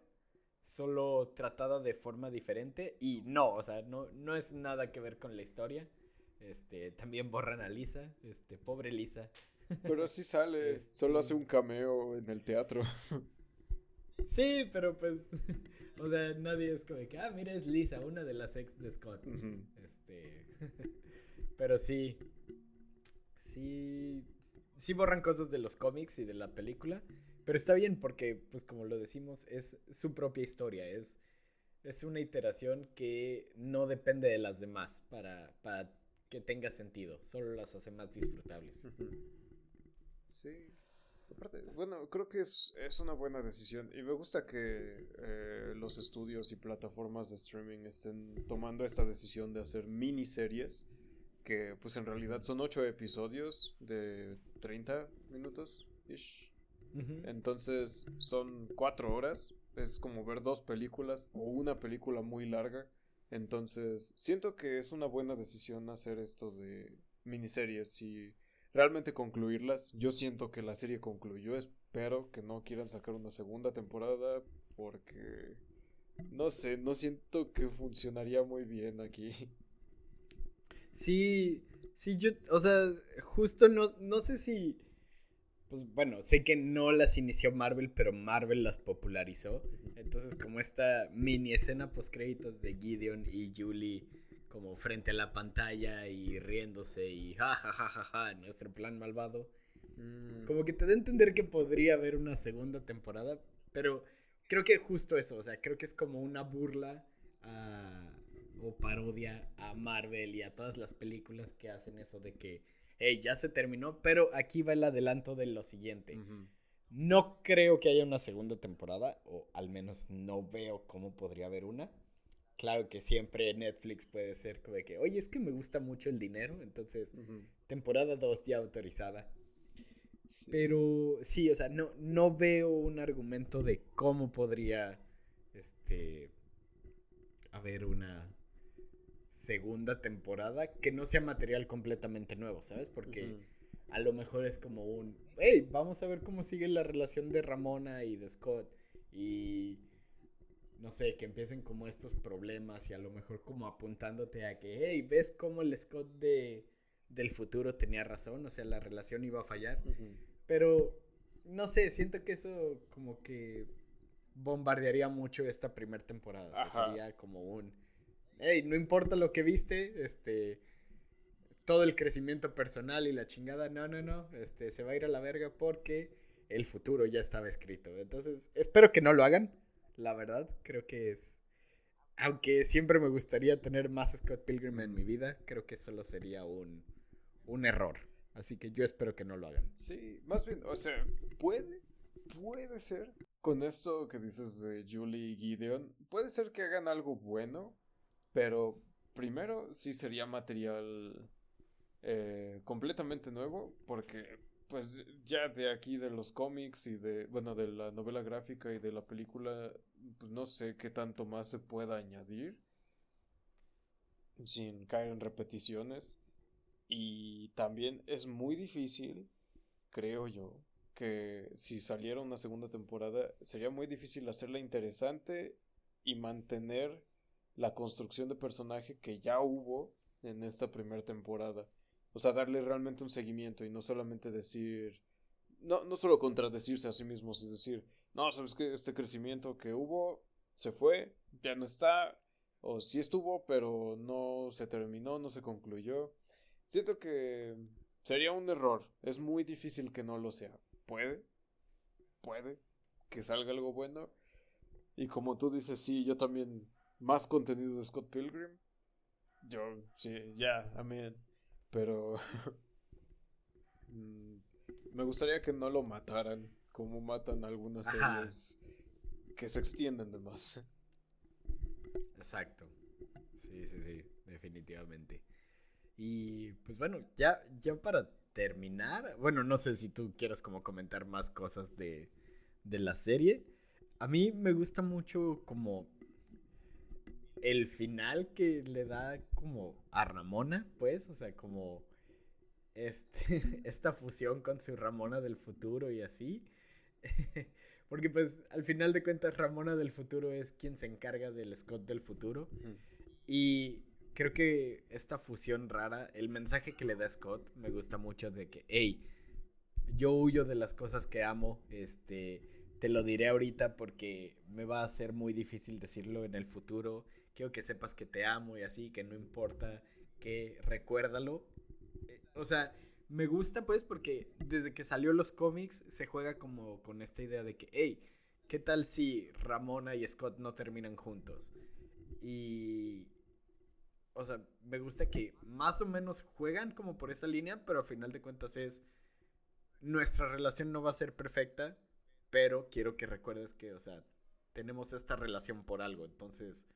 solo tratada de forma diferente. Y no, o sea, no, no es nada que ver con la historia. Este, también borran a Lisa, este, pobre Lisa. Pero sí sale, solo hace este un cameo en el teatro. Sí, pero pues o sea, nadie es como que, ah, mira, es Lisa, una de las ex de Scott. Este. Pero sí. Sí. Sí borran cosas de los cómics y de la película. Pero está bien porque, pues como lo decimos, es su propia historia. Es, es una iteración que no depende de las demás para, para que tenga sentido. Solo las hace más disfrutables. Sí bueno, creo que es, una buena decisión y me gusta que eh, los estudios y plataformas de streaming estén tomando esta decisión de hacer miniseries que pues en realidad son ocho episodios de 30 minutos. Entonces son cuatro horas. Es como ver dos películas o una película muy larga Entonces, siento que es una buena decisión hacer esto de miniseries y realmente concluirlas. Yo siento que la serie concluyó, espero que no quieran sacar una segunda temporada porque no sé, no siento que funcionaría muy bien aquí. Sí, sí, yo, o sea, justo no, no sé si, pues bueno, sé que no las inició Marvel, pero Marvel las popularizó. Entonces, como esta mini escena post créditos de Gideon y Julie como frente a la pantalla y riéndose y ja ja ja ja ja, nuestro plan malvado. Mm. Como que te da a entender que podría haber una segunda temporada, pero creo que justo eso, o sea, creo que es como una burla o parodia a Marvel y a todas las películas que hacen eso de que, hey, ya se terminó, pero aquí va el adelanto de lo siguiente. No creo que haya una segunda temporada, o al menos no veo cómo podría haber una. Claro que siempre Netflix puede ser como de que, oye, es que me gusta mucho el dinero, entonces, temporada 2 ya autorizada. Pero sí, o sea, no, no veo un argumento de cómo podría este haber una segunda temporada que no sea material completamente nuevo, ¿sabes? Porque a lo mejor es como un, hey, vamos a ver cómo sigue la relación de Ramona y de Scott y no sé, que empiecen como estos problemas y a lo mejor como apuntándote a que, hey, ¿ves cómo el Scott de del futuro tenía razón, o sea, la relación iba a fallar. Pero, no sé, siento que eso como que bombardearía mucho esta primera temporada. O sea, sería como un, hey, no importa lo que viste, este, todo el crecimiento personal y la chingada, no, no, no, este, se va a ir a la verga porque el futuro ya estaba escrito. Entonces, espero que no lo hagan, la verdad, creo que es... Aunque siempre me gustaría tener más Scott Pilgrim en mi vida, creo que solo sería un un error. Así que yo espero que no lo hagan. Sí, más bien, o sea, puede, puede ser, con esto que dices de Julie y Gideon, puede ser que hagan algo bueno, pero primero sí sería material eh, completamente nuevo, porque pues ya de aquí de los cómics y de, bueno, de la novela gráfica y de la película, pues no sé qué tanto más se pueda añadir sin caer en repeticiones. Y también es muy difícil, creo yo, que si saliera una segunda temporada, sería muy difícil hacerla interesante y mantener la construcción de personaje que ya hubo en esta primera temporada. O sea, darle realmente un seguimiento y no solamente decir, no, no solo contradecirse a sí mismos y decir, no, sabes que este crecimiento que hubo se fue, ya no está, o sí estuvo, pero no se terminó, no se concluyó. Siento que sería un error. Es muy difícil que no lo sea. Puede, puede que salga algo bueno. Y como tú dices, sí, yo también más contenido de Scott Pilgrim. Yo, sí, ya, amén. Pero mm, me gustaría que no lo mataran como matan algunas series que se extienden de más. Exacto. Sí, sí, sí, definitivamente. Y pues bueno, ya, ya para terminar, bueno, no sé si tú quieras como comentar más cosas de, de la serie. A mí me gusta mucho como el final que le da como a Ramona, pues, o sea, como este, esta fusión con su Ramona del futuro y así. Porque pues al final de cuentas Ramona del futuro es quien se encarga del Scott del futuro. Y creo que esta fusión rara, el mensaje que le da Scott, me gusta mucho de que, hey, yo huyo de las cosas que amo, este, te lo diré ahorita porque me va a ser muy difícil decirlo en el futuro, quiero que sepas que te amo y así, que no importa, que recuérdalo. Eh, o sea, me gusta pues porque desde que salió los cómics se juega como con esta idea de que, hey, ¿qué tal si Ramona y Scott no terminan juntos? Y, o sea, me gusta que más o menos juegan como por esa línea, pero a final de cuentas es, nuestra relación no va a ser perfecta, pero quiero que recuerdes que, o sea, tenemos esta relación por algo, entonces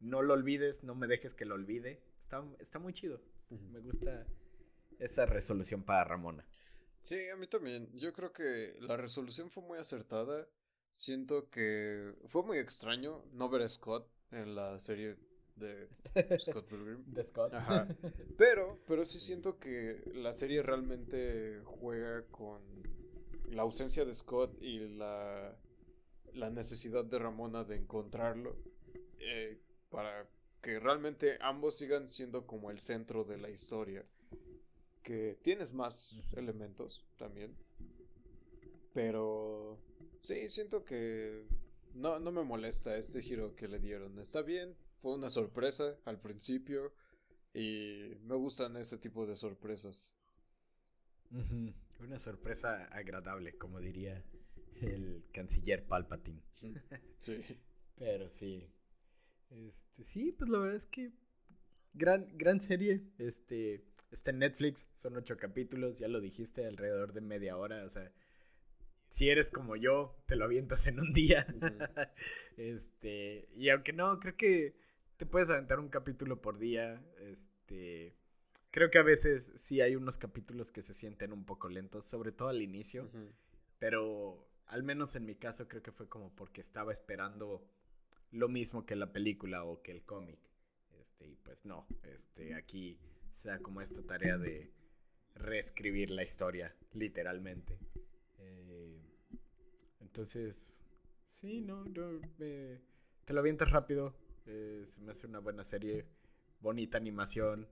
no lo olvides, no me dejes que lo olvide. Está, está muy chido. Me gusta esa resolución para Ramona. Sí, a mí también. Yo creo que la resolución fue muy acertada. Siento que fue muy extraño no ver a Scott en la serie de Scott Pilgrim. De Scott. Ajá. Pero, pero sí siento que la serie realmente juega con la ausencia de Scott y la, la necesidad de Ramona de encontrarlo eh, para que realmente ambos sigan siendo como el centro de la historia. Que tienes más elementos también. Pero sí, siento que no, no me molesta este giro que le dieron. Está bien, fue una sorpresa al principio y me gustan ese tipo de sorpresas. Una sorpresa agradable, como diría el canciller Palpatine. Sí. Pero sí. Este, sí, pues la verdad es que gran, gran serie. Este, está en Netflix, son ocho capítulos, ya lo dijiste, alrededor de media hora. O sea, si eres como yo, te lo avientas en un día. este, y aunque no, creo que te puedes aventar un capítulo por día. Este, creo que a veces sí hay unos capítulos que se sienten un poco lentos, sobre todo al inicio. Pero al menos en mi caso creo que fue como porque estaba esperando lo mismo que la película o que el cómic. Este, y pues no, este, aquí sea como esta tarea de reescribir la historia, literalmente. Entonces, sí, no, no te lo avientas rápido. Eh, se me hace una buena serie, bonita animación.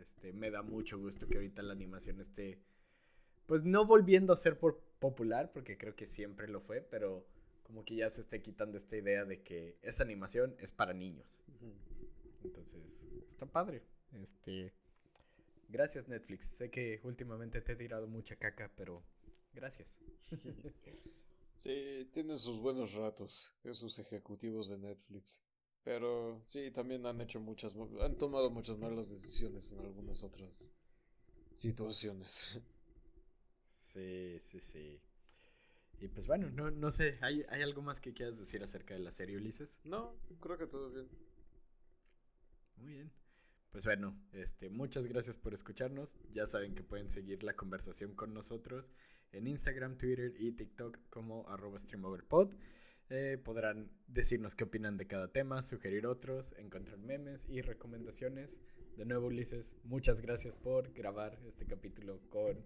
Este, me da mucho gusto que ahorita la animación esté, pues no volviendo a ser por popular, porque creo que siempre lo fue, pero como que ya se esté quitando esta idea de que esa animación es para niños. Entonces, está padre. Este, gracias Netflix. Sé que últimamente te he tirado mucha caca, pero gracias. Sí, tienen sus buenos ratos, esos ejecutivos de Netflix. Pero sí, también han hecho muchas, han tomado muchas malas decisiones en algunas otras situaciones. Sí, sí, sí. Y pues bueno, no, no sé, ¿hay, ¿hay algo más que quieras decir acerca de la serie Ulises? No, creo que todo bien. Muy bien. Pues bueno, este, muchas gracias por escucharnos. Ya saben que pueden seguir la conversación con nosotros en Instagram, Twitter y TikTok como arroba streamoverpod. Eh, podrán decirnos qué opinan de cada tema, sugerir otros, encontrar memes y recomendaciones. De nuevo, Ulises, muchas gracias por grabar este capítulo con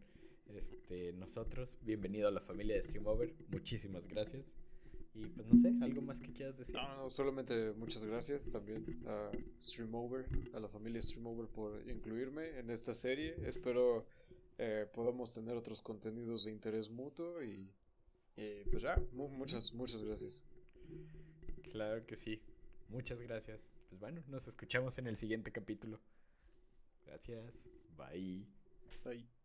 este, nosotros. Bienvenido a la familia de Streamover. Muchísimas gracias. Y pues no sé, ¿algo más que quieras decir? No, no, solamente muchas gracias también a Streamover, a la familia Streamover por incluirme en esta serie. Espero eh, podamos tener otros contenidos de interés mutuo y, pues ya, muchas, muchas gracias. Claro que sí, muchas gracias. Pues bueno, nos escuchamos en el siguiente capítulo. Gracias, bye. Bye.